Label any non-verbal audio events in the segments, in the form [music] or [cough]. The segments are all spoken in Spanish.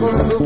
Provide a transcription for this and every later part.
con su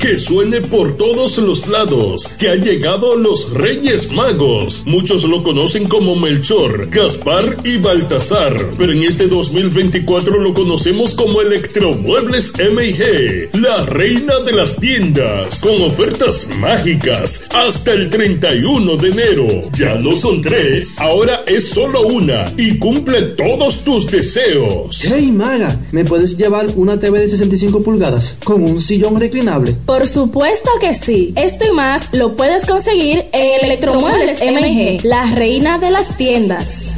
Que suene por todos los lados, que han llegado los Reyes Magos. Muchos lo conocen como Melchor, Gaspar y Baltasar, pero en este 2024 lo conocemos como Electromuebles MG, la reina de las tiendas, con ofertas mágicas hasta el 31 de enero. Ya no son tres, ahora es solo una y cumple todos tus deseos. Hey Maga, ¿me puedes llevar una TV de 65 pulgadas con un sillón reclinable? Por supuesto que sí. Esto y más lo puedes conseguir en Electromuebles MG, la reina de las tiendas.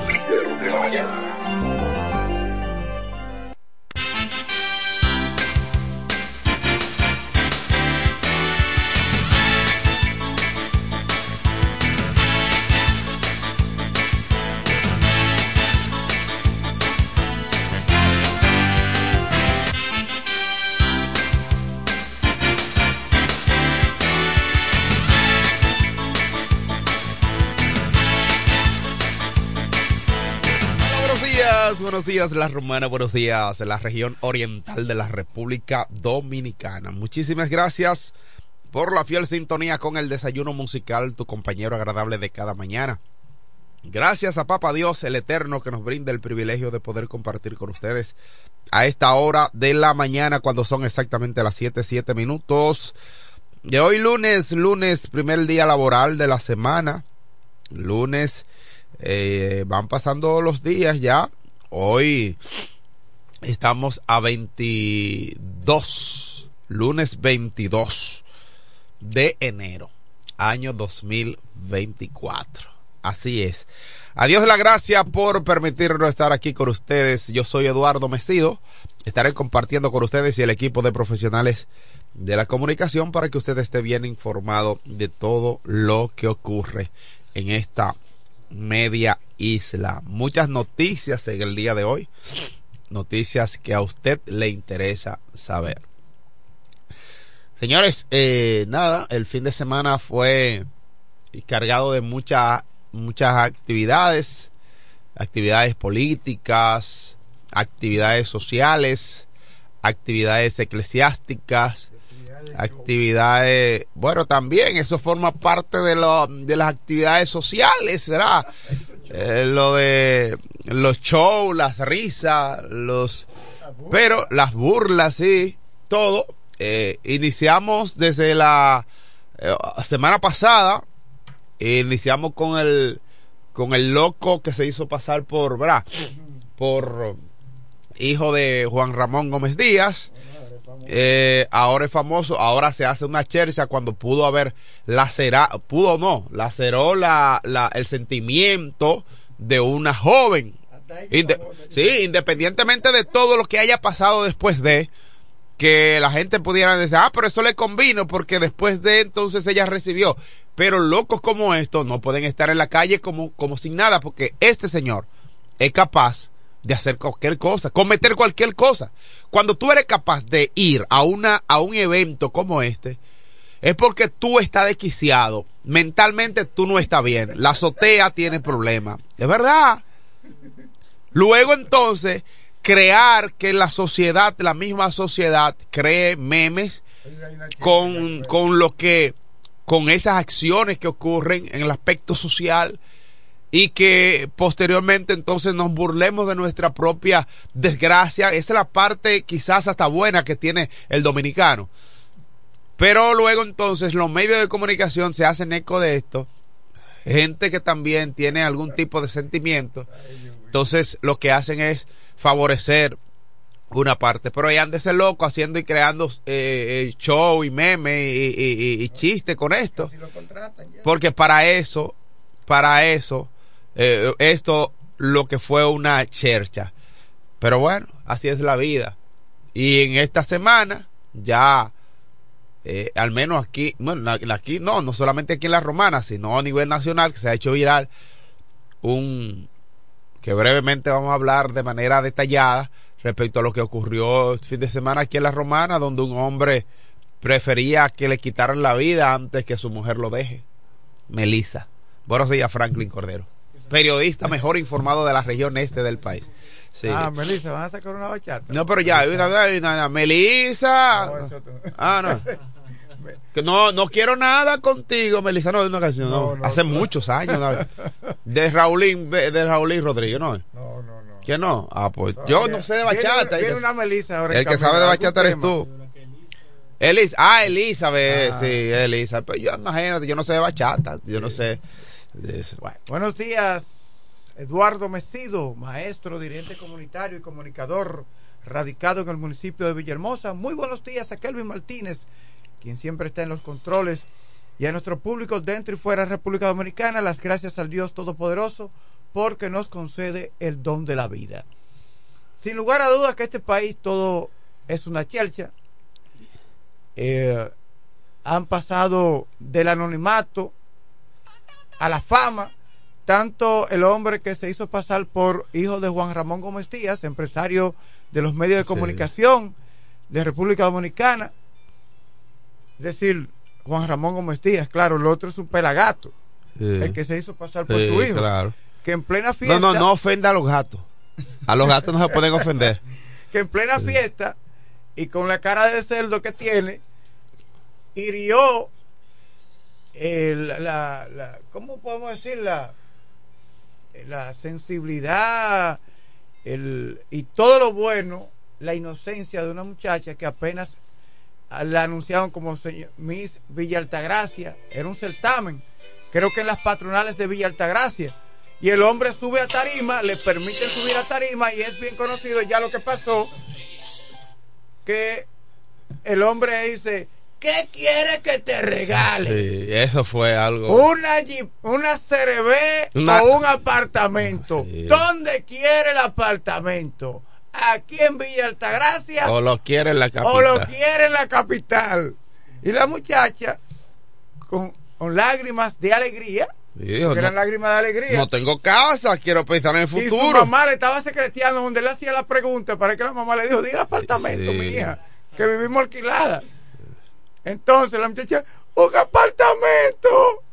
Buenos días La Romana, buenos días la región oriental de la República Dominicana. Muchísimas gracias por la fiel sintonía con el desayuno musical, tu compañero agradable de cada mañana. Gracias a Papa Dios, el Eterno, que nos brinda el privilegio de poder compartir con ustedes a esta hora de la mañana, cuando son exactamente las 7, 7 minutos. De hoy lunes, lunes, primer día laboral de la semana. Lunes, eh, van pasando los días ya Hoy estamos a 22, lunes 22 de enero, año 2024. Así es. Adiós la gracia por permitirnos estar aquí con ustedes. Yo soy Eduardo Mesido. Estaré compartiendo con ustedes y el equipo de profesionales de la comunicación para que usted esté bien informado de todo lo que ocurre en esta media isla. Muchas noticias en el día de hoy. Noticias que a usted le interesa saber. Señores, eh, nada, el fin de semana fue cargado de muchas muchas actividades, actividades políticas, actividades sociales, actividades eclesiásticas, actividades, bueno, también eso forma parte de, lo, de las actividades sociales, ¿verdad? Eh, lo de los shows, las risas, los... Pero las burlas, sí, todo. Eh, iniciamos desde la eh, semana pasada, iniciamos con el con el loco que se hizo pasar por, ¿verdad? Por hijo de Juan Ramón Gómez Díaz eh, ahora es famoso, ahora se hace una chercha cuando pudo haber lacerado, pudo no, laceró la, la, el sentimiento de una joven. sí, independientemente de todo lo que haya pasado después de que la gente pudiera decir, ah, pero eso le convino porque después de entonces ella recibió. Pero locos como estos no pueden estar en la calle como, como sin nada porque este señor es capaz de hacer cualquier cosa, cometer cualquier cosa. Cuando tú eres capaz de ir a una a un evento como este, es porque tú estás desquiciado. Mentalmente tú no estás bien. La azotea tiene problemas. Es verdad. Luego entonces, crear que la sociedad, la misma sociedad, cree memes con, con lo que, con esas acciones que ocurren en el aspecto social y que posteriormente entonces nos burlemos de nuestra propia desgracia. Esa es la parte quizás hasta buena que tiene el dominicano. Pero luego entonces los medios de comunicación se hacen eco de esto. Gente que también tiene algún tipo de sentimiento. Entonces lo que hacen es favorecer una parte. Pero ahí ser loco haciendo y creando eh, eh, show y meme y, y, y, chiste con esto. Porque para eso, para eso, eh, esto lo que fue una chercha. Pero bueno, así es la vida. Y en esta semana ya eh, al menos aquí, bueno, aquí no, no solamente aquí en la Romana, sino a nivel nacional, que se ha hecho viral un que brevemente vamos a hablar de manera detallada respecto a lo que ocurrió el fin de semana aquí en la Romana, donde un hombre prefería que le quitaran la vida antes que su mujer lo deje. Melissa. Buenos días, Franklin Cordero. Periodista mejor informado de la región este del país. Sí. Ah, Melissa, van a sacar una bachata. No, pero ya, Melissa. Ah, no. [laughs] Que no, no quiero nada contigo, Melissa. No, una canción, no. Hace muchos años. [laughs] De Raulín, de Raulín Rodríguez, ¿no? No, no, no. ¿Quién no? Ah, pues yo no sé de bachata. Viene, una Melissa ahora El que sabe de bachata eres tú. Ah, Elizabeth, ah. sí, Elizabeth. Pues yo imagínate, yo no sé de bachata, yo no sé de. Bueno, buenos días, Eduardo Mesido, maestro, dirigente comunitario y comunicador radicado en el municipio de Villahermosa. Muy buenos días a Kelvin Martínez, quien siempre está en los controles, y a nuestro público dentro y fuera de República Dominicana, las gracias al Dios Todopoderoso porque nos concede el don de la vida. Sin lugar a dudas que este país todo es una chelcha. Eh, han pasado del anonimato a la fama, tanto el hombre que se hizo pasar por hijo de Juan Ramón Gómez Díaz, empresario de los medios de comunicación de República Dominicana, es decir, Juan Ramón Gómez Díaz, claro, el otro es un pelagato, el que se hizo pasar por su hijo. Claro. Que en plena fiesta. No, no, no ofenda a los gatos. A los gatos no se pueden ofender. [laughs] que en plena fiesta y con la cara de cerdo que tiene, hirió el, la, la, ¿cómo podemos decir? La, la sensibilidad el, y todo lo bueno, la inocencia de una muchacha que apenas la anunciaban como Miss Villa Altagracia, era un certamen, creo que en las patronales de Villa Altagracia. Y el hombre sube a tarima, le permiten subir a tarima y es bien conocido ya lo que pasó, que el hombre dice, ¿qué quiere que te regale? Sí, eso fue algo. Una una CRB o un apartamento. ¿Dónde quiere el apartamento? aquí en Villa Altagracia. O lo quiere en la capital. O lo quiere en la capital. Y la muchacha, con, lágrimas de alegría, eran lágrimas de alegría. No tengo casa, quiero pensar en el futuro. Y su mamá le estaba secreteando donde le hacía la pregunta para que la mamá le dijo, di el apartamento, mi hija, que vivimos alquilada. Entonces la muchacha, un apartamento.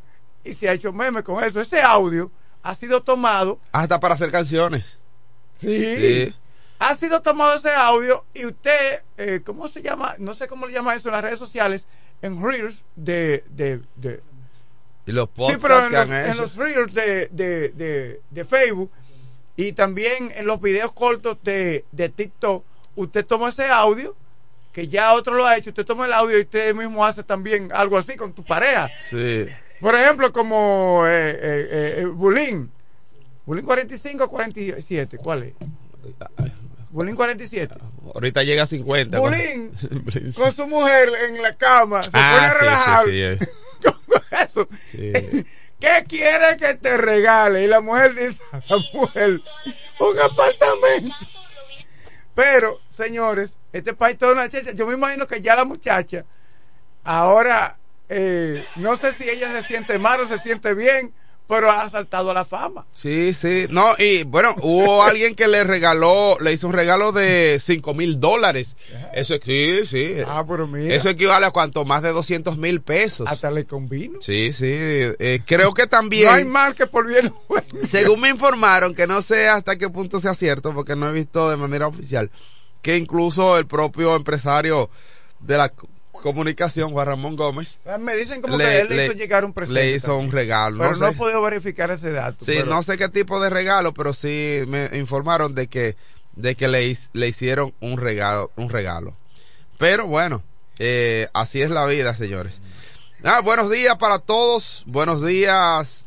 Y se ha hecho meme con eso. Ese audio ha sido tomado. Hasta para hacer canciones. sí. sí ha sido tomado ese audio y usted, eh, ¿cómo se llama? No sé cómo le llama eso en las redes sociales, en Reels de... de, de y los sí, pero en los, en los, Reels de, de, de, Facebook y también en los videos cortos de, de TikTok, usted toma ese audio que ya otro lo ha hecho, usted toma el audio y usted mismo hace también algo así con tu pareja. Sí. Por ejemplo, como eh, eh, eh Bulín. Bulín 45 o 47, ¿cuál es? Bulín 47. Ahorita llega a 50. Bulín [laughs] con su mujer en la cama. Se ah, pone a relajar. Sí, [laughs] eso. [laughs] ¿Qué quiere que te regale? Y la mujer dice a la mujer, un apartamento. Pero, señores, este país toda una checha. Yo me imagino que ya la muchacha, ahora, eh, no sé si ella se siente mal o se siente bien, pero ha saltado a la fama. Sí, sí. No, y bueno, hubo [laughs] alguien que le regaló, le hizo un regalo de 5 mil dólares. Eso sí, sí. Ah, pero mira. Eso equivale a cuánto, más de 200 mil pesos. Hasta le convino. Sí, sí. Eh, creo que también. No hay mal que por bien. Según me informaron, que no sé hasta qué punto sea cierto, porque no he visto de manera oficial, que incluso el propio empresario de la comunicación, Juan Ramón Gómez. Ah, Me dicen como que él le hizo llegar un presente. Le hizo un regalo. Pero no, he sé. podido verificar ese dato. Sí, pero- no sé qué tipo de regalo, pero sí me informaron de que de que le, le hicieron un regalo, un regalo. Pero bueno, eh, así es la vida, señores. Ah, buenos días para todos, buenos días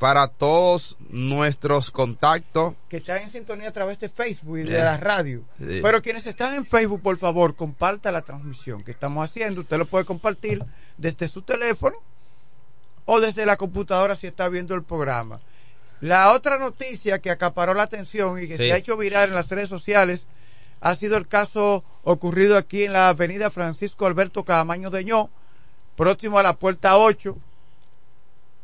para todos nuestros contactos. que están en sintonía a través de Facebook y de Eh, la radio. Pero quienes están en Facebook, por favor, comparta la transmisión que estamos haciendo. Usted lo puede compartir desde su teléfono o desde la computadora si está viendo el programa. La otra noticia que acaparó la atención y que Sí. se ha hecho viral en las redes sociales ha sido el caso ocurrido aquí en la avenida Francisco Alberto Cadamaño de Ño, próximo a la puerta 8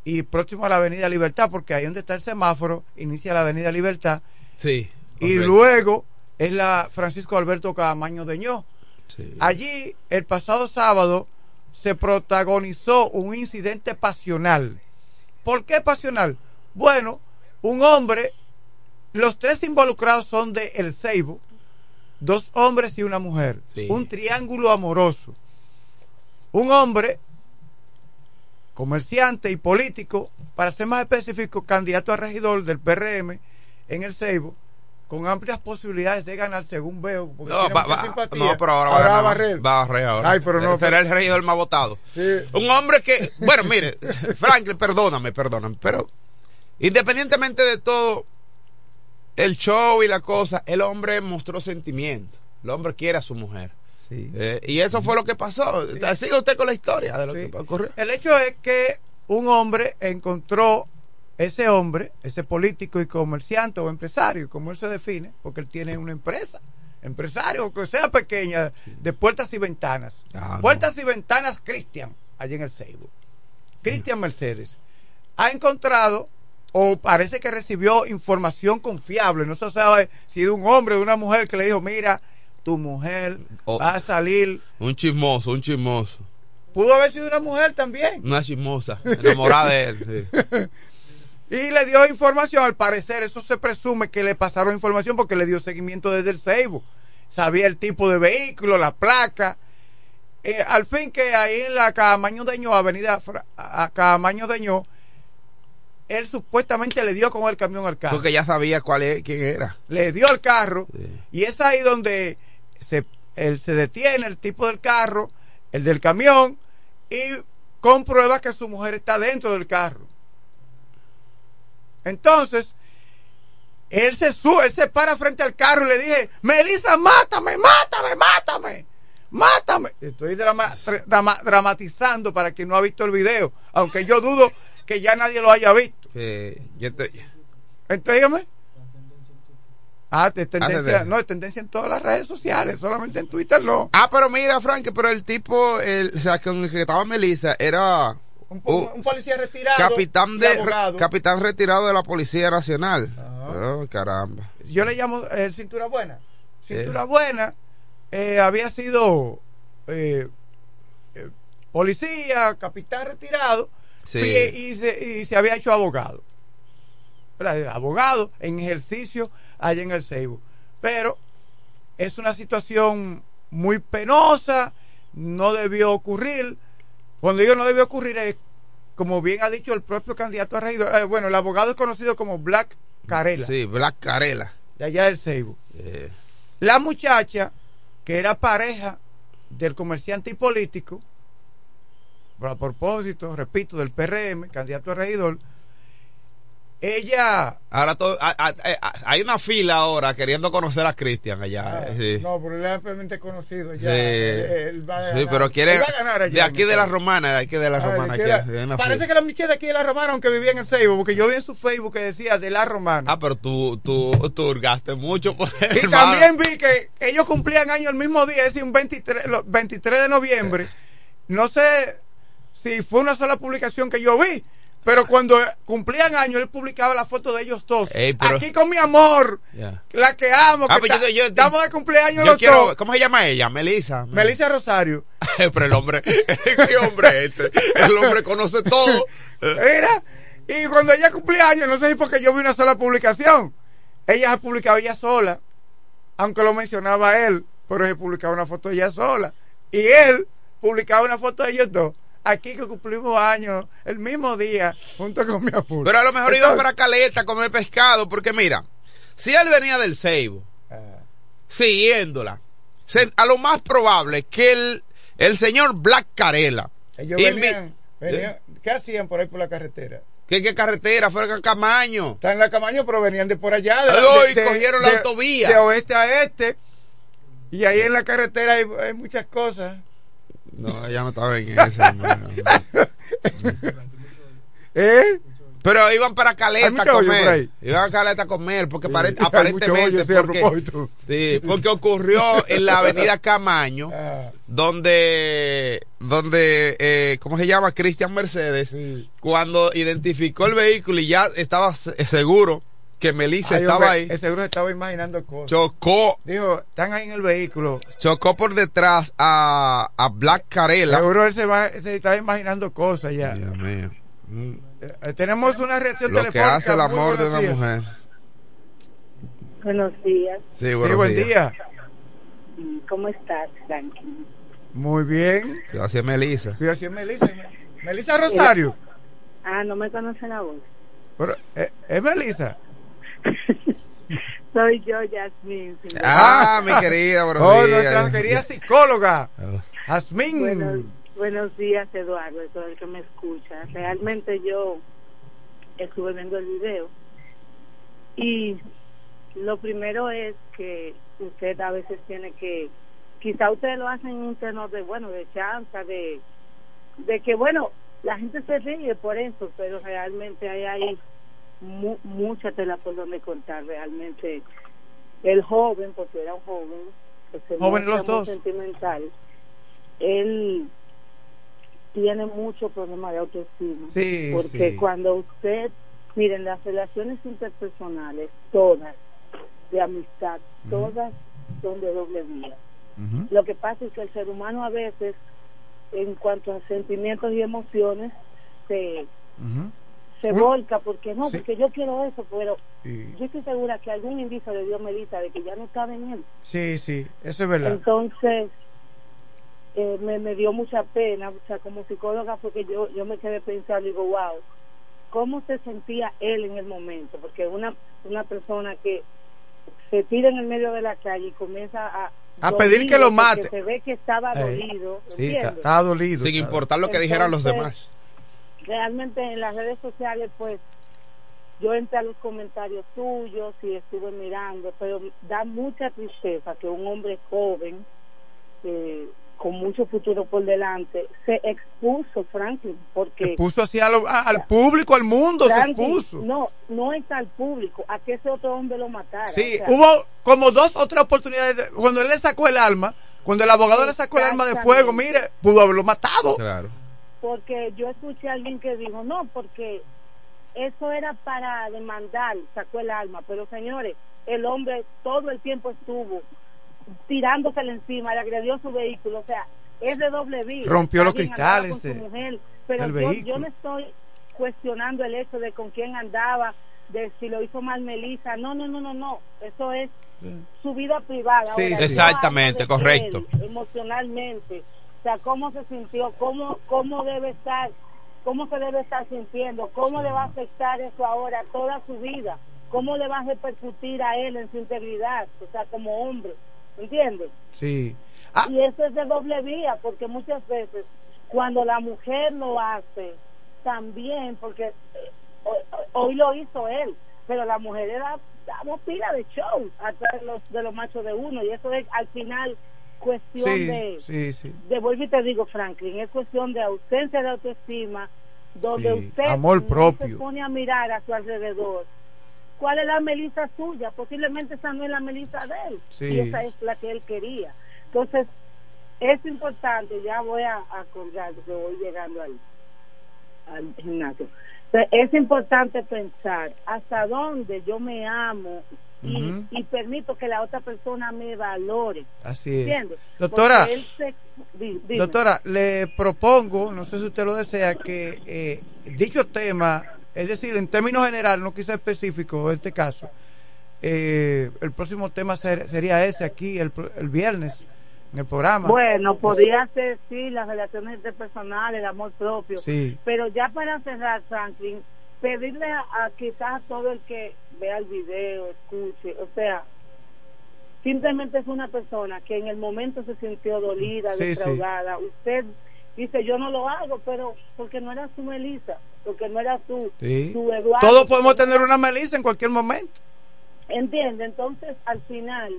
y próximo a la avenida Libertad, porque ahí donde está el semáforo inicia la avenida Libertad Sí. y luego es la Francisco Alberto Cadamaño de Ño. Allí, el pasado sábado, se protagonizó un incidente pasional. ¿Por qué pasional? Bueno, un hombre, los tres involucrados son de El Ceibo, dos hombres y una mujer, Sí. un triángulo amoroso. Un hombre, comerciante y político, para ser más específico, candidato a regidor del PRM en El Ceibo, con amplias posibilidades de ganar, según veo. porque No, va- va- pero ahora, va a va ganar. a barrer. Va a barrer ahora. Ay, pero no. Será el regidor más votado. Un hombre que, bueno, mire, [laughs] Franklin, perdóname, perdóname, pero independientemente de todo, el show y la cosa, el hombre mostró sentimiento. El hombre quiere a su mujer. Sí. Eh, y eso fue lo que pasó. Siga usted con la historia de lo que ocurrió. El hecho es que un hombre encontró ese hombre, ese político y comerciante o empresario, como él se define, porque él tiene una empresa, empresario, que sea pequeña, de puertas y ventanas. Ah, puertas y ventanas Cristian, allí en el Seibo. Cristian Mercedes ha encontrado o parece que recibió información confiable, no se sabe si de un hombre o de una mujer que le dijo, mira, tu mujer Oh. va a salir. Un chismoso, un chismoso. Pudo haber sido una mujer también. Una chismosa, enamorada de él. sí. [laughs] Y le dio información, al parecer, eso se presume que le pasaron información porque le dio seguimiento desde el Seibo. Sabía el tipo de vehículo, la placa. Eh, al fin que ahí en la Camaño de Ño, avenida Fra- a Camaño de Ño, él supuestamente le dio con el camión al carro. Porque ya sabía cuál es, quién era. Le dio el carro y es ahí donde se, él se detiene el tipo del carro, el del camión, y comprueba que su mujer está dentro del carro. Entonces, él se sube, él se para frente al carro y le dije, Melissa, mátame, mátame, mátame, mátame. Estoy drama- dramatizando para quien no ha visto el video, aunque yo dudo que ya nadie lo haya visto. Eh, yo te- Entonces, dígame. Ah, es tendencia, no, es tendencia en todas las redes sociales, solamente en Twitter no. Ah, pero mira, Frank, pero el tipo, el, o sea, con el que estaba Melissa, era Un, un un policía retirado. capitán de capitán retirado de la Policía Nacional. Oh, caramba. Yo le llamo eh, cintura buena. Cintura buena eh, había sido eh, eh, policía, capitán retirado Sí. y, y se, y se había hecho abogado. ¿Verdad? Abogado en ejercicio allá en el Seibo. Pero es una situación muy penosa, no debió ocurrir. Cuando digo no debió ocurrir es, como bien ha dicho el propio candidato a regidor, eh, bueno, el abogado es conocido como Black Carela Sí, Black Carela. de allá del Seibo. Eh, La muchacha, que era pareja del comerciante y político, a propósito, repito, del PRM, candidato a regidor, ella... ahora todo, a- a- a- hay una fila ahora queriendo conocer a Cristian allá. eh, sí. No, pero él es ampliamente conocido ya. Sí. Él va a Sí, ganar. pero quiere de aquí de la romana, de aquí de la Ah, romana. de aquí quiere- de la- hay una Parece fila. que la muchacha de aquí de la Romana, aunque vivía en el Facebook, porque yo vi en su Facebook que decía de la Romana. Ah, pero tú, tú, tú hurgaste mucho por Y hermano. también vi que ellos cumplían año el mismo día, es decir, un 23, lo- 23 de noviembre. No sé si fue una sola publicación que yo vi, Pero cuando cumplían años, él publicaba la foto de ellos dos. Ey, pero- Aquí con mi amor, la que amo, Ah, que pues yo- yo- estamos de cumpleaños los quiero, dos. ¿Cómo se llama ella? Melissa. Melissa Rosario. [laughs] Pero el hombre, [laughs] ¿qué hombre es este? El hombre conoce todo. [laughs] Era. Y cuando ella cumplía años, no sé si porque yo vi una sola publicación. Ella se publicaba ella sola, aunque lo mencionaba él, pero se publicaba una foto de ella sola. Y él publicaba una foto de ellos dos. Aquí que cumplimos años, el mismo día, junto con mi amor. Pero a lo mejor iba Entonces- para Caleta a comer pescado, porque mira, si él venía del Ceibo, siguiéndola, se- a lo más probable que el, el señor Black Carela, Ellos venían, venían- ¿qué hacían por ahí por la carretera? ¿qué, qué carretera? Fue a Camaño. Están en la Camaño, pero venían de por allá. De, Ay, de- de- cogieron la autovía. De oeste a este. Y ahí en la carretera hay, hay muchas cosas. No, ella no estaba en eso. [laughs] ¿Eh? Pero iban para Caleta a comer. Iban a Caleta a comer, porque Sí, [laughs] aparentemente. porque, sí, porque ocurrió en la avenida [laughs] Camaño, Ah. donde, donde eh, ¿cómo se llama? Cristian Mercedes, cuando identificó el vehículo y ya estaba se- seguro que Melissa Ay, estaba hombre, ahí, el seguro estaba imaginando cosas. chocó, Dijo, están ahí en el vehículo. chocó por detrás a, a Black Carela. Seguro él se, va, se estaba imaginando cosas ya. Dios mío. Mm. Eh, tenemos una reacción Lo que telefónica. hace el Muy amor de una días. mujer. Buenos días. Sí, Sí, buenos buen días. día. ¿Cómo estás, Franklin? Muy bien. Gracias, Melissa. Es Melissa. Melissa Rosario. Ah, no me conoce la voz. Pero, eh, ¿Es Melissa? [laughs] Soy yo, Yasmin. Ah, mi querida, buenos Oh, días. nuestra querida psicóloga. Jazmín. Buenos, buenos días, Eduardo, todo el que me escucha. Realmente yo estuve viendo el video y lo primero es que usted a veces tiene que, quizá ustedes lo hacen en un tenor de, bueno, de chanza, de, de que, bueno, la gente se ríe por eso, pero realmente hay ahí mu- mucha tela por donde contar. Realmente el joven, porque era un joven, que se Jóvenes los dos. sentimental, él tiene mucho problema de autoestima. Sí, porque sí. cuando usted, miren, las relaciones interpersonales, todas, de amistad, todas son de doble vía. Lo que pasa es que el ser humano a veces, en cuanto a sentimientos y emociones, se, se Un- volca porque no, Sí. porque yo quiero eso, pero Sí. yo estoy segura que algún indicio le dio Melissa de que ya no cabe en él. Sí, sí, eso es verdad. Entonces, eh, me, me dio mucha pena, o sea, como psicóloga, porque yo, yo me quedé pensando, digo, wow, ¿cómo se sentía él en el momento? Porque una, una persona que se tira en el medio de la calle y comienza a... A pedir que lo mate. Se ve que estaba Eh, dolido, Sí, está, dolido. Sin está- importar lo que dijeran los demás. Realmente en las redes sociales pues yo entré a los comentarios tuyos y estuve mirando pero da mucha tristeza que un hombre joven eh, con mucho futuro por delante se expuso Franklin porque Puso así al público, al mundo, se expuso. no no es al público a que ese otro hombre lo matara Sí, o sea, hubo como dos o tres oportunidades. de- cuando él le sacó el arma, cuando el abogado le sacó el arma de fuego, mire, pudo haberlo matado. Claro. Porque yo escuché a alguien que dijo no porque eso era para demandar sacó el alma. Pero señores el hombre todo el tiempo estuvo tirándosele encima le agredió su vehículo o sea es de doble vía Rompió los cristales, con su eh, mujer, pero el yo, yo no estoy cuestionando el hecho de con quién andaba de si lo hizo mal Melissa. No no no no no. Eso es su vida privada. Sí, Ahora, Exactamente, correcto. él, emocionalmente sea cómo se sintió cómo cómo debe estar cómo se debe estar sintiendo cómo le va a afectar eso ahora toda su vida cómo le va a repercutir a él en su integridad o sea como hombre ¿entiendes? Sí. y eso es de doble vía porque muchas veces cuando la mujer lo hace también porque eh, hoy, hoy lo hizo él pero la mujer era damos pila de show atrás de los de los machos de uno y eso es al final cuestión Sí, de sí, sí. de vuelvo y te digo Franklin es cuestión de ausencia de autoestima donde usted amor no propio. se pone a mirar a su alrededor. Cuál es la melisa suya posiblemente esa no es la melisa de él y esa es la que él quería. Entonces es importante ya voy a, a colgar porque voy llegando al, al gimnasio. Entonces, Es importante pensar hasta dónde yo me amo y, Ujú. y permito que la otra persona me valore. Así es. ¿Entiendes? Doctora, se- di-. Doctora, le propongo, no sé si usted lo desea, que eh, dicho tema, es decir, en términos generales, no quizá específico en este caso, eh, el próximo tema ser- sería ese aquí el, el viernes en el programa. Bueno, podría ser, sí, las relaciones interpersonales, el amor propio. Sí. Pero ya para cerrar, Franklin, pedirle a, a quizás a todo el que vea el video, escuche, o sea, simplemente es una persona que en el momento se sintió dolida, Sí. Usted dice, yo no lo hago, pero porque no era su Melissa, porque no era su, Sí. su Eduardo. Todos podemos tener una melissa en cualquier momento. Entiende, entonces al final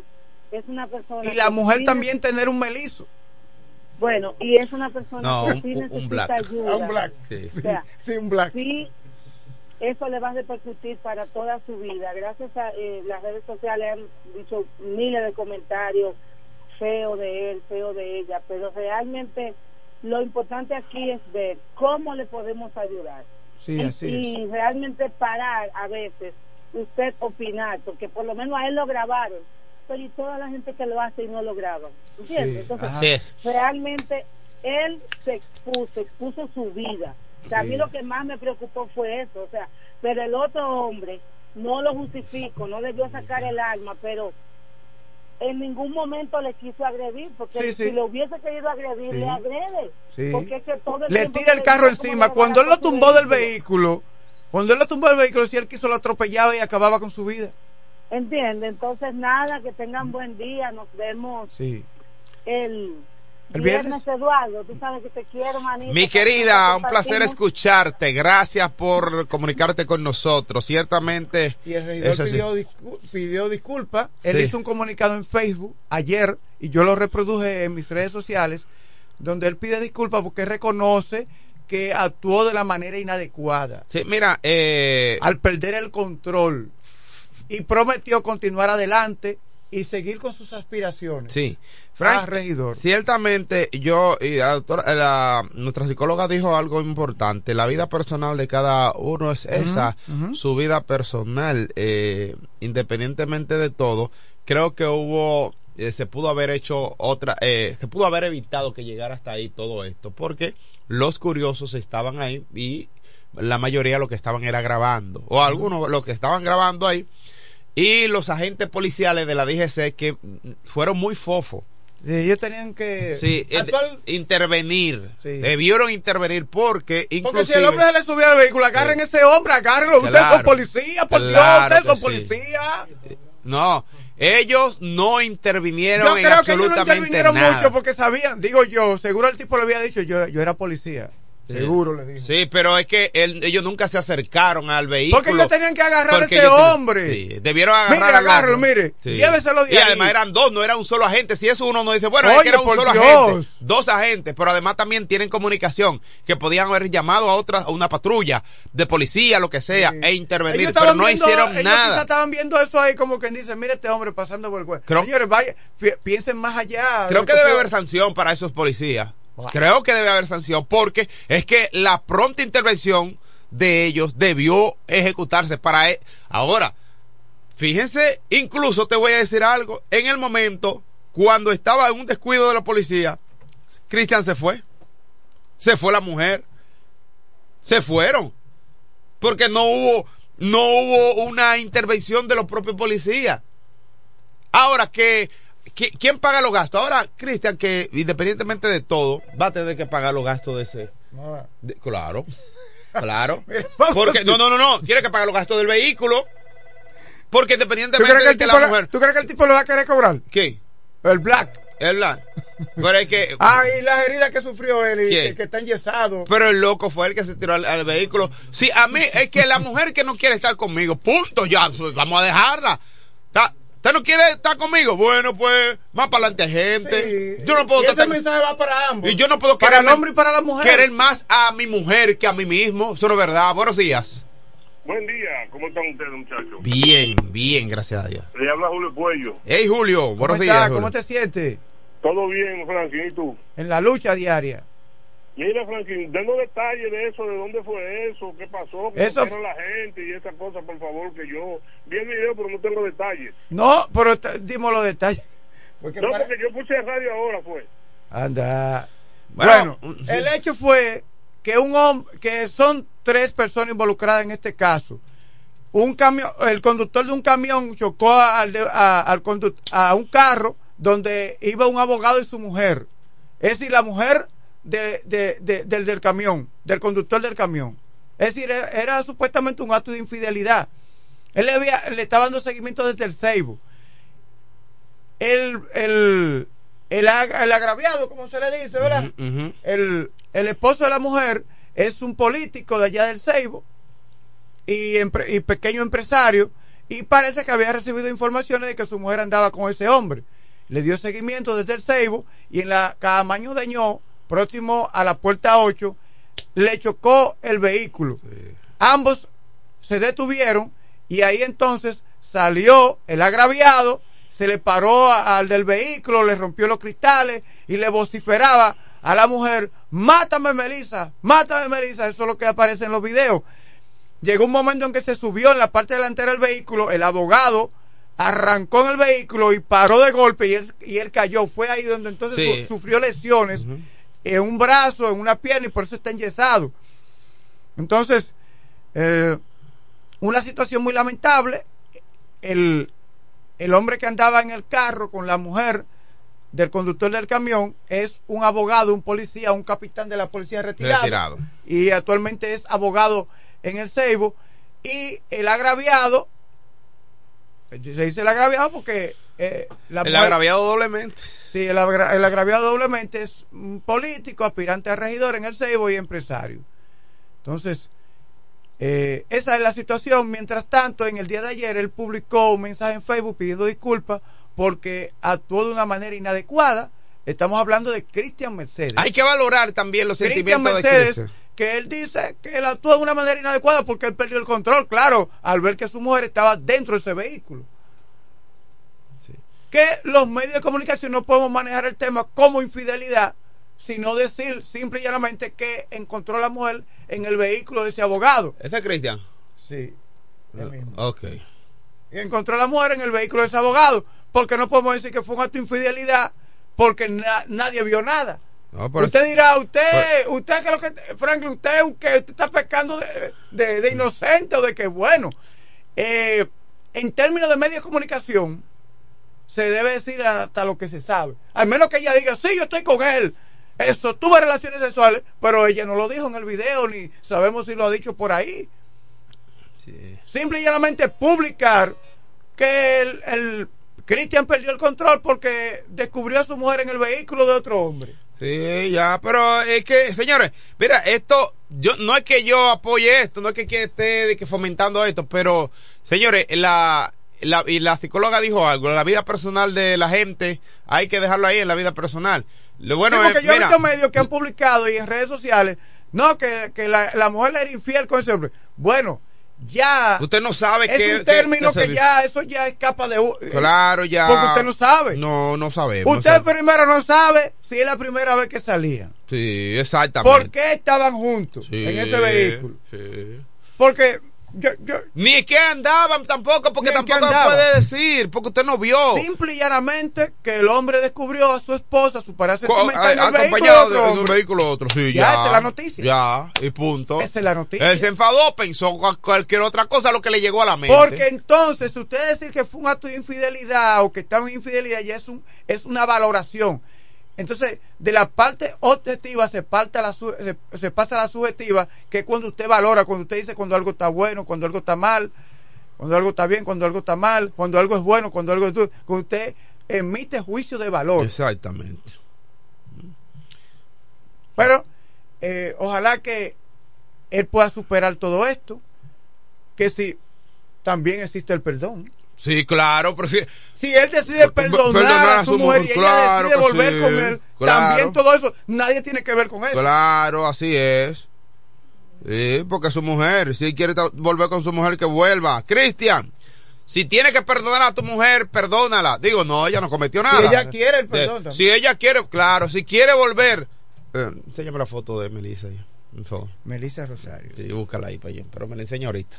es una persona... Y la mujer también tener un melizo. Bueno, y es una persona No, que un- sí un- un necesita black. ayuda. Ah, un black. Sí. O sea, Sí, un black. sí, eso le va a repercutir para toda su vida. Gracias a eh, las redes sociales han dicho miles de comentarios feo de él, feo de ella, pero realmente lo importante aquí es ver cómo le podemos ayudar. Sí, así y realmente parar a veces, usted opinar, porque por lo menos a él lo grabaron, pero y toda la gente que lo hace y no lo graban. ¿Entiendes? Sí, Entonces, así es. realmente él se expuso, expuso su vida. O sea, a mí lo que más me preocupó fue eso, o sea, pero el otro hombre, no lo justifico, no debió sacar el arma, pero en ningún momento le quiso agredir, porque Sí, sí. si lo hubiese querido agredir, Sí. le agrede. Porque es que todo el Le tira el carro encima. Cuando él lo tumbó del vehículo. vehículo, cuando él lo tumbó del vehículo, si él quiso lo atropellaba y acababa con su vida. ¿Entiende? Entonces, nada, que tengan buen día. Nos vemos Sí. el, ¿El viernes, viernes? Eduardo. Tú sabes que te quiero, manito. Mi querida, un placer escucharte. Gracias por comunicarte con nosotros. Ciertamente. Y el regidor eso sí. pidió, discu- pidió disculpas. Él Sí. hizo un comunicado en Facebook ayer y yo lo reproduje en mis redes sociales, donde él pide disculpas porque reconoce que actuó de la manera inadecuada. Sí, mira, eh, al perder el control y prometió continuar adelante y seguir con sus aspiraciones. Sí, Frank, regidor. ciertamente yo y la doctora, la- nuestra psicóloga dijo algo importante. La vida personal de cada uno es esa, su vida personal, eh, independientemente de todo. Creo que hubo, eh, se pudo haber hecho otra, eh, se pudo haber evitado que llegara hasta ahí todo esto, porque los curiosos estaban ahí y la mayoría lo que estaban era grabando, o algunos lo que estaban grabando ahí, y los agentes policiales de la DGC que fueron muy fofos. Sí, ellos tenían que Sí, eh, actuar- intervenir. Sí. Debieron intervenir porque porque inclusive... si el hombre se le subió al vehículo, agarren ese hombre, agárrenlo. Ustedes son Claro. policías, por Claro Dios, ustedes son policías. No, ellos no intervinieron Yo en creo que ellos no absolutamente intervinieron nada. mucho porque sabían, digo yo, seguro el tipo le había dicho, yo, yo era policía. Seguro le dijo. Sí, pero es que él- ellos nunca se acercaron al vehículo. Porque ellos tenían que agarrar a tenían- hombre. Sí, debieron agarrar Mire, agárralo, mire, lléveselo de Y ahí. además eran dos, no era un solo agente. Si eso uno no dice, bueno, es Oye, que era un solo Dios. agente. Dos agentes, pero además también tienen comunicación que podían haber llamado a otra, a una patrulla de policía, lo que sea, e intervenir, pero no viendo- hicieron ellos nada. estaban viendo eso ahí como quien dice, mire este hombre pasando por el cuerpo. Señores, vaya, piensen más allá. Creo que debe puede- haber sanción para esos policías. Creo que debe haber sanción porque es que la pronta intervención de ellos debió ejecutarse para e- ahora. Fíjense, incluso te voy a decir algo, en el momento cuando estaba en un descuido de la policía, Cristian se fue. Se fue la mujer. Se fueron. Porque no hubo no hubo una intervención de los propios policías. Ahora que ¿qui- ¿quién paga los gastos? Ahora, Cristian, que independientemente de todo, va a tener que pagar los gastos de ese. de- claro. Claro. [laughs] Porque, no, no, no, no. Tiene que pagar los gastos del vehículo. Porque ¿Tú independientemente crees, que de el tipo la mujer. ¿Tú crees que el tipo lo va a querer cobrar? ¿Qué? El black. El black. Pero es que. [laughs] Ah, y las heridas que sufrió él y ¿Quién? que, está enyesado. Pero el loco fue el que se tiró al, al vehículo. Sí, a mí es que la mujer que no quiere estar conmigo, punto, ya, pues, vamos a dejarla. Ta- ¿Usted no quiere estar conmigo? Bueno, pues, más para adelante, gente. Yo no puedo y ese tratar- mensaje va para ambos. Y yo no puedo Para querer el hombre y para la mujer. Querer más a mi mujer que a mí mismo. Eso no es verdad. Buenos días. Buen día, ¿cómo están ustedes, muchachos? Bien, bien, gracias a Dios. Le habla Julio Cuello. Hey, Julio, ¿Cómo buenos días. ¿Cómo Julio. te sientes? Todo bien, Franklin, ¿y tú? En la lucha diaria. Mira, Franklin, denos detalles de eso, de dónde fue eso, qué pasó, qué Eso- la gente y esas cosas, por favor, que yo vi el video, pero no tengo detalles. No, pero te- dimos los detalles. [laughs] Porque no, para- porque yo puse radio ahora, fue. Anda. Bueno, Bueno, sí. el hecho fue que un hombre, que son tres personas involucradas en este caso. Un camión, el conductor de un camión chocó al, de- a, al condu- a un carro donde iba un abogado y su mujer. Es decir, la mujer de- de- de- del, del camión, del conductor del camión. Es decir, era, era supuestamente un acto de infidelidad. Él le, había, le estaba dando seguimiento desde el Ceibo. El, el, el, el agraviado, como se le dice, ¿verdad? El, el esposo de la mujer es un político de allá del Ceibo y, empre- y pequeño empresario y parece que había recibido informaciones de que su mujer andaba con ese hombre. Le dio seguimiento desde el Ceibo y en la Camaño de Ño, próximo a la puerta 8, le chocó el vehículo. Ambos se detuvieron y ahí entonces salió el agraviado, se le paró al del vehículo, le rompió los cristales y le vociferaba a la mujer, mátame Melissa, mátame Melissa, eso es lo que aparece en los videos. Llegó un momento en que se subió en la parte delantera del vehículo, el abogado arrancó en el vehículo y paró de golpe y él, y él cayó. Fue ahí donde entonces Sí. su- sufrió lesiones en un brazo, en una pierna y por eso está enyesado. Entonces, eh, una situación muy lamentable. El, el hombre que andaba en el carro con la mujer del conductor del camión es un abogado, un policía, un capitán de la policía retirado. Retirado. Y actualmente es abogado en el Ceibo. Y el agraviado, se dice el agraviado porque eh, la El agraviado doblemente. Sí, el, agra- el agraviado doblemente es un político, aspirante a regidor en el Ceibo y empresario. Entonces, eh, esa es la situación. Mientras tanto, en el día de ayer, él publicó un mensaje en Facebook pidiendo disculpas porque actuó de una manera inadecuada. Estamos hablando de Cristian Mercedes. Hay que valorar también los sentimientos de Mercedes, Cristian. que él dice que él actuó de una manera inadecuada porque él perdió el control, claro, al ver que su mujer estaba dentro de ese vehículo. Que los medios de comunicación no podemos manejar el tema como infidelidad, sino decir simple y llanamente que encontró a la mujer en el vehículo de ese abogado. ¿Ese es Cristian? Sí. él mismo. Ok. Y encontró a la mujer en el vehículo de ese abogado. Porque no podemos decir que fue un acto de infidelidad porque na- nadie vio nada. No, pero- usted dirá, usted, usted que lo que, Franklin, usted, usted está pescando de, de- de inocente o de que bueno. Eh, en términos de medios de comunicación, se debe decir hasta lo que se sabe. Al menos que ella diga, sí, yo estoy con él. Eso, tuve relaciones sexuales, pero ella no lo dijo en el video, ni sabemos si lo ha dicho por ahí. Simple y llanamente publicar que el, el Cristian perdió el control porque descubrió a su mujer en el vehículo de otro hombre. Sí, ya, pero es que, señores, mira, esto, yo no es que yo apoye esto, no es que, que esté de que fomentando esto, pero, señores, la, la, y la psicóloga dijo algo, la vida personal de la gente hay que dejarlo ahí en la vida personal. Lo bueno Sí, porque es, yo he mira, visto medios que han publicado y en redes sociales, no, que, que la, la mujer le era infiel con ese hombre. Bueno, ya. usted no sabe es un término que ya, eso ya escapa de. u- Claro, ya. Porque usted no sabe. No, no sabemos. Usted primero no sabe si es la primera vez que salían. Sí, exactamente. ¿Por qué estaban juntos Sí, en ese vehículo? sí. Porque yo, yo Ni que andaban tampoco, porque tampoco puede decir, porque usted no vio. simple y llanamente que el hombre descubrió a su esposa, su pareja Co- sentimental en a- el vehículo de acompañado de, de un vehículo otro, sí, Ya, ya. esa es la noticia. Ya, y punto. Esa es la noticia. Él se enfadó, pensó cual- cualquier otra cosa, lo que le llegó a la mente. Porque entonces, si usted decir que fue un acto de infidelidad o que estaba en infidelidad, ya es, un, es una valoración. Entonces, de la parte objetiva se, parte a la, su- se, se pasa a la subjetiva, que es cuando usted valora, cuando usted dice cuando algo está bueno, cuando algo está mal, cuando algo está bien, cuando algo está mal, cuando algo es bueno, cuando algo es duro, cuando usted emite juicio de valor. Exactamente. Pero eh, ojalá que él pueda superar todo esto, que si también existe el perdón. Sí, claro, pero sí. Si él decide perdonar, a su mujer y ella decide volver sí, con él, claro. también todo eso, nadie tiene que ver con eso. Claro, así es. Sí, porque su mujer, si quiere volver con su mujer, que vuelva. Cristian, si tiene que perdonar a tu mujer, perdónala. Digo, no, ella no cometió nada. ella quiere el perdón De-. Si ella quiere, claro, si quiere volver Eh, enséñame la foto de Melissa. ya, Melissa Rosario. Sí, búscala ahí para allá. Pero me la enseña ahorita.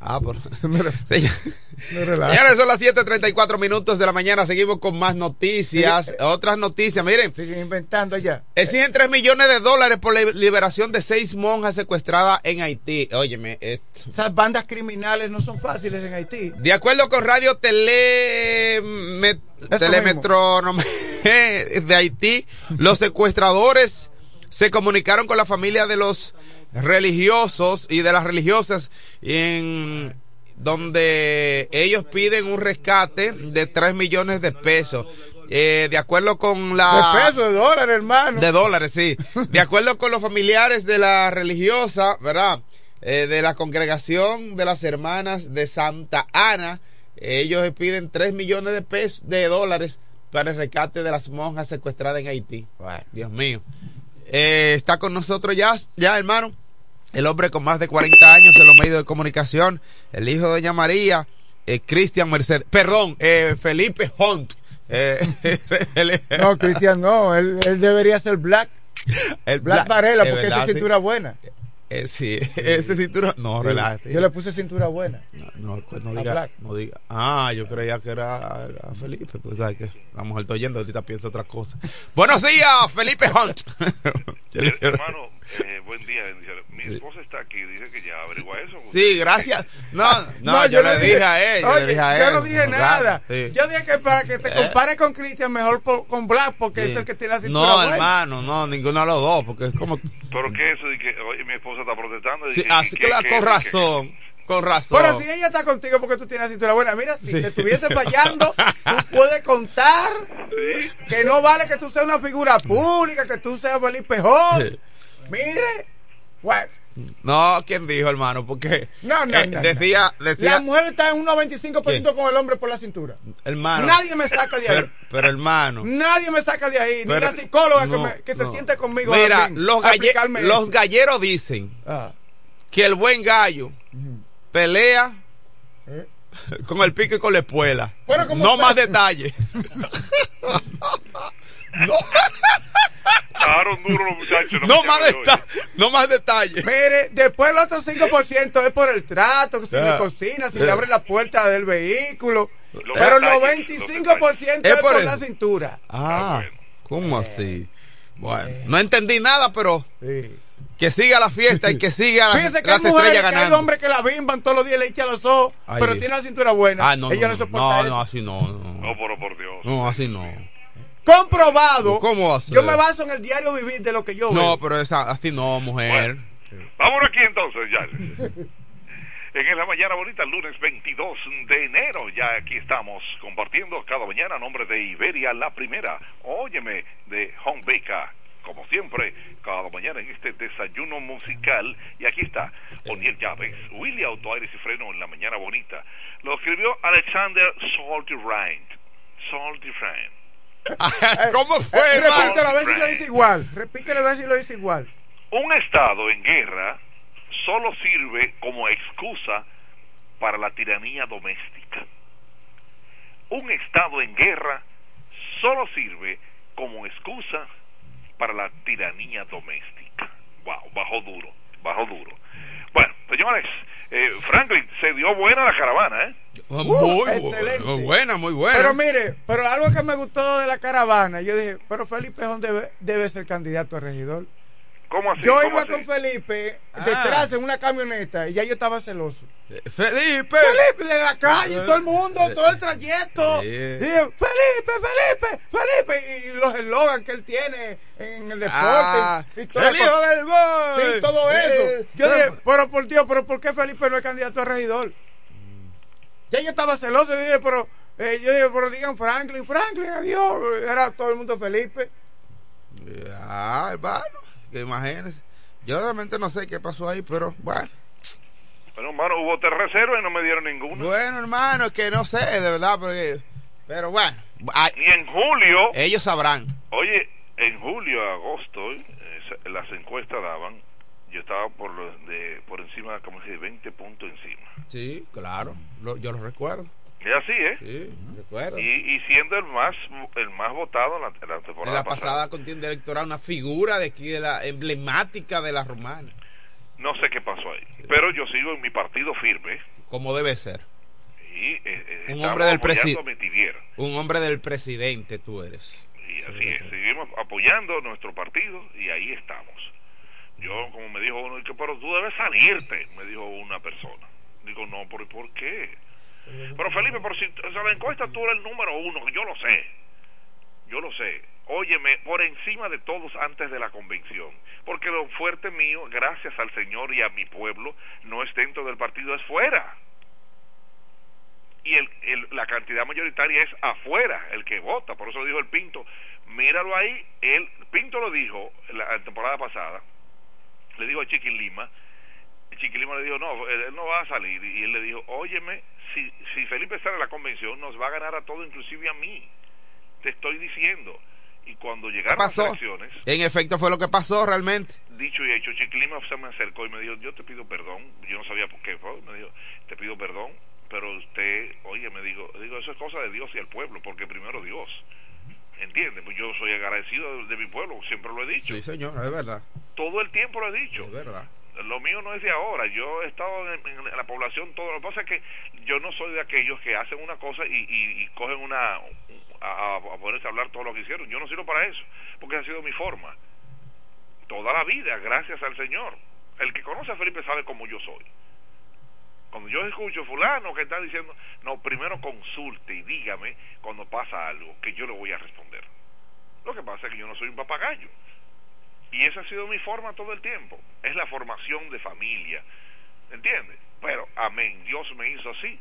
Ah, por... [laughs] [laughs] [laughs] Señores, son las 7:34 minutos de la mañana. Seguimos con más noticias. Otras noticias, miren. Siguen inventando allá. Exigen 3 millones de dólares por la liberación de seis monjas secuestradas en Haití. Óyeme, esto. Esas bandas criminales no son fáciles en Haití. De acuerdo con Radio Tele... me- Telemetrónome de Haití, los secuestradores se comunicaron con la familia de los religiosos y de las religiosas en donde ellos piden un rescate de 3 millones de pesos. Eh, de acuerdo con la... De pesos, de dólares, hermano. De dólares, sí. De acuerdo con los familiares de la religiosa, ¿verdad? Eh, de la congregación de las hermanas de Santa Ana, ellos piden 3 millones de pesos, de dólares para el rescate de las monjas secuestradas en Haití. Dios mío. Eh, está con nosotros ya, ya, hermano. El hombre con más de 40 años en los medios de comunicación, el hijo de Doña María, eh, Cristian Mercedes, perdón, eh, Felipe Hunt. Eh, [laughs] él- No, Cristian, no. Él, él debería ser Black. el Black Bla- Varela, es porque esa sí. cintura buena. Eh, sí, [laughs] ese cinturón. No, Sí, relájate. Yo le puse cintura buena. No, pues no A diga, Black. no diga. Ah, yo creía que era a, a Felipe, pues sabes que la mujer está oyendo, ahorita piensa otra cosa. [laughs] Buenos días, Felipe Hunt. [laughs] Hermano, eh, buen día, bendiciones. Mi esposa está aquí, dice que ya averigua eso. Sí, gracias. No, no, yo, le dije a ella, yo Oye, le dije a yo él. no dije nada. sí. Yo dije que para que se Eh. compare con Cristian, mejor por- con Black, porque Sí. es el que tiene la cintura No, buena. hermano, no, ninguno de los dos, porque es como... Pero que eso, de que, oye, mi esposa está protestando. y Sí, así que- que la- que- con que- razón, con razón. Pero si ella está contigo porque tú tienes la cintura buena, mira, si Sí. te estuviese fallando, tú [laughs] puedes contar que no vale que tú seas una figura pública, que tú seas Felipe Jón. Mire, No, ¿quién dijo, hermano? Porque No, no, eh, no, no. decía, decía, la mujer está en un 95% ¿Qué? con el hombre por la cintura. hermano. Nadie me saca de ahí. Pero, pero, hermano. Nadie me saca de ahí, ni la psicóloga que, no, me- que se siente conmigo. Mira, los, galle- galleros dicen Ah. que el buen gallo pelea ¿Eh? [laughs] con el pico y con la espuela. Bueno, No más detalles. [laughs] Daron duro los muchachos. no, más deta- no más detalles. Mire, después el otro 5% es por el trato, si Ah. me cocina, si Ah. le abre la puerta del vehículo. Los pero el detalles, 95% Es es por la cintura. Ah, ¿cómo así? Bueno, no entendí nada, pero que siga la fiesta y que siga la, Fíjense que las hay mujeres, que hay hombres que la bimban todos los días, le echan los ojos, Ay, pero tiene la cintura buena. Ah, no, Ella no, no, no, no, no, así no, no. No, pero por Dios. No, así no. Comprobado. ¿Cómo va a ser? Yo me baso en el diario vivir de lo que yo No, veo. pero esa, así no, mujer. Vámonos aquí entonces, ya. En la mañana bonita, lunes 22 de enero, ya aquí estamos compartiendo cada mañana a nombre de Iberia la primera. Óyeme, de Home Baker. Como siempre, cada mañana en este desayuno musical. Y aquí está, Oniel Llaves, Willy Auto Aires y Freno en la mañana bonita. Lo escribió Alexander Salty Rind. [laughs] ¿Cómo fue, Eh, repítelo a ver si lo dice igual. Repítelo a ver si lo dice igual. Un Estado en guerra solo sirve como excusa para la tiranía doméstica. Un Estado en guerra solo sirve como excusa para la tiranía doméstica. Wow, bajo duro, bajo duro. Bueno, señores, eh, Franklin, se dio buena la caravana, ¿eh? Muy, Uh, excelente. muy buena, muy buena. Pero mire, pero algo que me gustó de la caravana, yo dije, pero Felipe Jón debe, debe ser candidato a regidor. ¿Cómo así? Yo ¿Cómo iba así? con Felipe Ah. detrás en una camioneta y ya yo estaba celoso. Felipe. Felipe de la calle, todo el mundo, todo el trayecto. Y Felipe, Felipe, Felipe. Y los eslogans que él tiene en el deporte. Ah, y toda el hijo del gol. Sí, todo eso. Eh, Yo pero- dije, pero por Dios, pero ¿por qué Felipe no es candidato a regidor? Ya yo estaba celoso y dije, pero, eh, yo dije, pero digan Franklin, Franklin, adiós. Era todo el mundo Felipe. Ah, hermano, que imagínese. Yo realmente no sé qué pasó ahí, pero bueno. Bueno, hermano, hubo tres reservas y no me dieron ninguno. Bueno, hermano, es que no sé, de verdad, porque, pero bueno. Y en julio, ellos sabrán. Oye, en julio, agosto, eh, las encuestas daban, yo estaba por lo- de, por encima, como si de 20 puntos encima. Sí, claro, lo- yo lo recuerdo. Es así, ¿eh? Sí, recuerdo. Y, y siendo el más el más votado en la, en la En temporada la pasada contienda electoral, una figura de aquí, de la emblemática de la romana. No sé qué pasó ahí. Pero yo sigo en mi partido firme. Como debe ser. Y eh, eh, Un hombre del apoyando presi- a Metivier. Un hombre del presidente tú eres. Y así es. Seguimos apoyando nuestro partido y ahí estamos. Yo, como me dijo uno, que pero tú debes salirte, me dijo una persona. Digo, no, ¿por, ¿por qué? Pero Felipe, por si o sea, la encuesta tú eres el número uno, yo lo sé. Yo lo sé. Óyeme, por encima de todos antes de la convención. Porque lo fuerte mío, gracias al Señor y a mi pueblo, no es dentro del partido, es fuera. Y el, el- la cantidad mayoritaria es afuera, el que vota. Por eso dijo el Pinto. Míralo ahí. Él, Pinto lo dijo la temporada pasada. Le dijo a Chiquin Lima. Chiquin Lima le dijo, no, él no va a salir. Y él le dijo, óyeme, si, si Felipe sale a la convención, nos va a ganar a todos, inclusive a mí. Te estoy diciendo. Y cuando ¿Qué llegaron las pasó? elecciones, En efecto fue lo que pasó realmente. dicho y hecho, Chiquilima se me acercó y me dijo, yo te pido perdón, yo no sabía por qué, fue, me dijo, te pido perdón, pero usted, oye, me digo, digo, eso es cosa de Dios y el pueblo, porque primero Dios, ¿entiende? Pues yo soy agradecido de, de mi pueblo, siempre lo he dicho, Sí, señor, es verdad. todo el tiempo lo he dicho, Es verdad. Lo mío no es de ahora, yo he estado en, la población todo, lo que pasa es que yo no soy de aquellos que hacen una cosa y, y- y cogen una, a, ponerse a hablar todo lo que hicieron, yo no sirvo para eso, porque ha sido mi forma, toda la vida, gracias al Señor. El que conoce a Felipe sabe cómo yo soy. Cuando yo escucho fulano que está diciendo, no, primero consulte y dígame cuando pasa algo, que yo le voy a responder. Lo que pasa es que yo no soy un papagayo. Y esa ha sido mi forma todo el tiempo. Es la formación de familia. ¿Entiendes? Pero, amén, Dios me hizo así.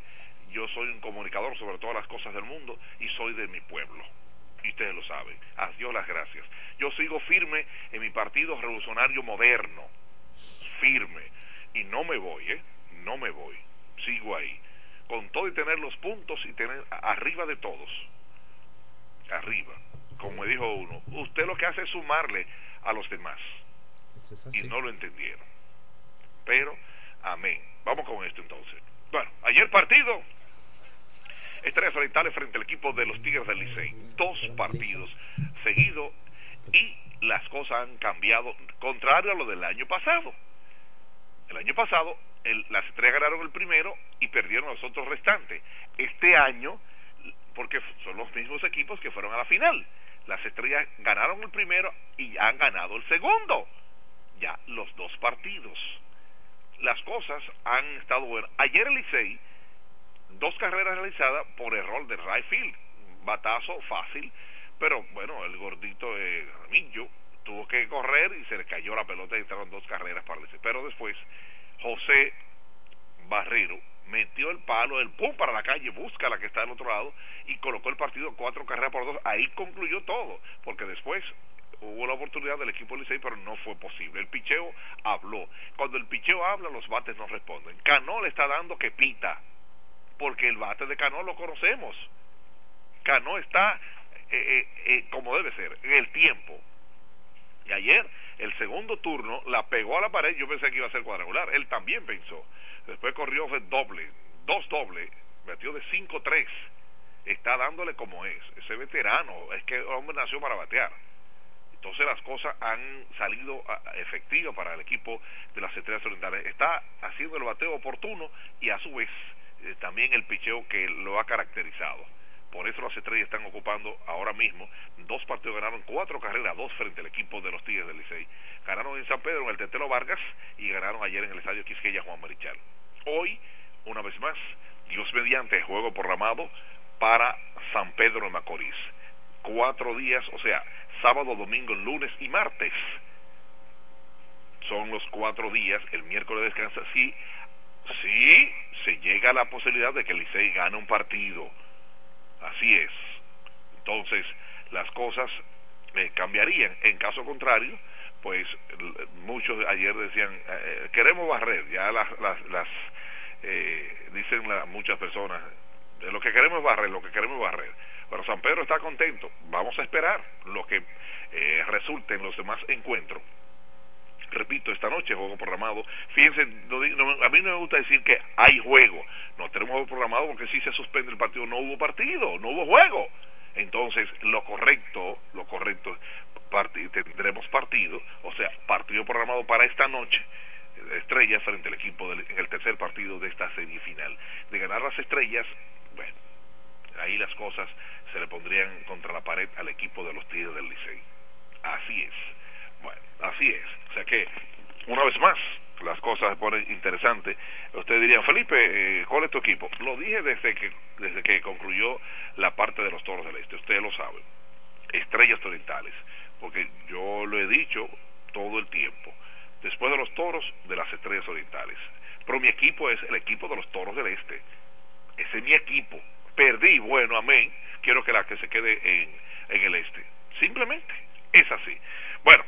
Yo soy un comunicador sobre todas las cosas del mundo y soy de mi pueblo. Y ustedes lo saben. A Dios las gracias. Yo sigo firme en mi partido revolucionario moderno. Firme. Y no me voy, ¿eh? No me voy. Sigo ahí. Con todo y tener los puntos y tener arriba de todos. Arriba. Como me dijo uno, usted lo que hace es sumarle a los demás. Y no lo entendieron. Pero, amén. Vamos con esto entonces. Bueno, ayer partido. Estrellas Orientales frente al equipo de los Tigres del Licey. Dos partidos seguidos y las cosas han cambiado, contrario a lo del año pasado. El año pasado el- las estrellas ganaron el primero y perdieron los otros restantes. Este año, porque son los mismos equipos que fueron a la final, las estrellas ganaron el primero y han ganado el segundo. Ya los dos partidos. Las cosas han estado buenas. Ayer el Licey, dos carreras realizadas por error de right field. Batazo fácil, pero bueno, el gordito eh, Ramillo tuvo que correr y se le cayó la pelota y entraron dos carreras para el. Pero después, José Barrero metió el palo, el pum para la calle, busca la que está del otro lado y colocó el partido cuatro carreras por dos. Ahí concluyó todo, porque después hubo la oportunidad del equipo del Licey, pero no fue posible. El picheo habló. Cuando el picheo habla, los bates no responden. Cano le está dando que pita, porque el bate de Cano lo conocemos. Cano está eh, eh, eh, como debe ser, en el tiempo. Y ayer, el segundo turno, la pegó a la pared. Yo pensé que iba a ser cuadrangular. Él también pensó. Después corrió fue doble, dos dobles, metió de 5-3. Está dándole como es. Ese veterano, es que el hombre nació para batear. Entonces las cosas han salido ah, efectivas para el equipo de las Estrellas Orientales. Está haciendo el bateo oportuno y a su vez eh, también el picheo que lo ha caracterizado. Por eso las estrellas están ocupando ahora mismo dos partidos, ganaron cuatro carreras, dos frente al equipo de los Tigres del Licey. Ganaron en San Pedro en el Tetelo Vargas y ganaron ayer en el Estadio Quisqueya Juan Marichal. Hoy, una vez más, Dios mediante, juego programado para San Pedro de Macorís. Cuatro días, o sea, sábado, domingo, lunes y martes. Son los cuatro días, el miércoles descansa. Sí, sí, se llega a la posibilidad de que el Licey gane un partido. Así es. Entonces, las cosas eh, cambiarían. En caso contrario, pues muchos ayer decían, eh, queremos barrer. Ya las, las, las eh, dicen la- muchas personas, eh, lo que queremos es barrer, lo que queremos es barrer. Pero San Pedro está contento. Vamos a esperar lo que eh, resulte en los demás encuentros. repito, esta noche juego programado. Fíjense, no no- a mí no me gusta decir que hay juego. No tenemos juego programado porque si se suspende el partido, no hubo partido, no hubo juego. Entonces, lo correcto, lo correcto, tendremos partido, o sea, partido programado para esta noche. Estrellas frente al equipo del, en el tercer partido de esta serie final. De ganar las estrellas, bueno, ahí las cosas se le pondrían contra la pared al equipo de los Tigres del Licey. Así es. Bueno, así es. O sea que, una vez más, las cosas se ponen interesantes. Ustedes dirían, Felipe, eh, ¿cuál es tu equipo? Lo dije desde que, desde que concluyó la parte de los Toros del Este. Ustedes lo saben. Estrellas Orientales. Porque yo lo he dicho todo el tiempo. Después de los Toros, de las Estrellas Orientales. Pero mi equipo es el equipo de los Toros del Este. Ese es mi equipo. Perdí, bueno, amén. Quiero que la que se quede en, en el este. Simplemente es así. Bueno,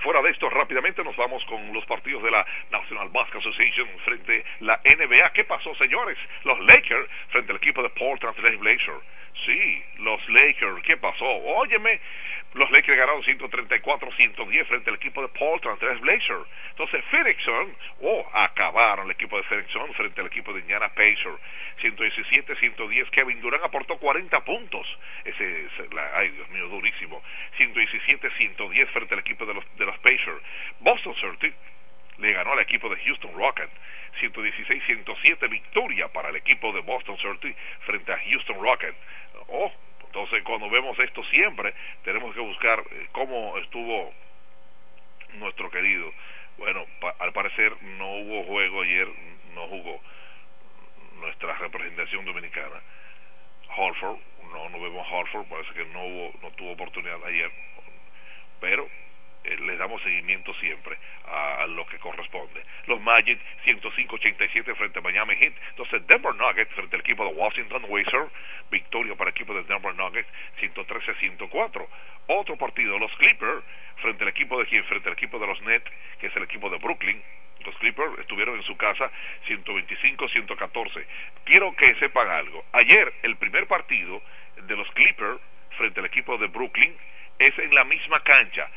fuera de esto, rápidamente nos vamos con los partidos de la National Basketball Association frente a la NBA. ¿Qué pasó, señores? Los Lakers frente al equipo de Portland Trail Blazers. Sí, los Lakers, ¿qué pasó? Óyeme, los Lakers ganaron 134-110 frente al equipo de Portland Trail Blazers. Entonces, Phoenix Sun, oh, acabaron el equipo de Phoenix frente al equipo de Indiana Pacers. 117-110, Kevin Durant aportó 40 puntos. Ese es, la, ay Dios mío, durísimo. 117-110 frente al equipo de los, de los Pacers. Boston Celtics le ganó al equipo de Houston Rockets 116-107 victoria para el equipo de Boston Celtics frente a Houston Rockets. Oh, entonces cuando vemos esto siempre tenemos que buscar eh, cómo estuvo nuestro querido. Bueno, pa- al parecer no hubo juego ayer, no jugó nuestra representación dominicana. Horford, no, no vemos Horford, parece que no hubo, no tuvo oportunidad ayer, pero eh, le damos seguimiento siempre a, lo que corresponde. Los Magic 105-87 frente a Miami Heat. Entonces Denver Nuggets frente al equipo de Washington Wizards. Victoria para el equipo de Denver Nuggets 113-104. Otro partido, los Clippers frente al equipo de? Frente al equipo de los Nets, que es el equipo de Brooklyn. Los Clippers estuvieron en su casa 125-114. Quiero que sepan algo. Ayer el primer partido de los Clippers frente al equipo de Brooklyn es en la misma cancha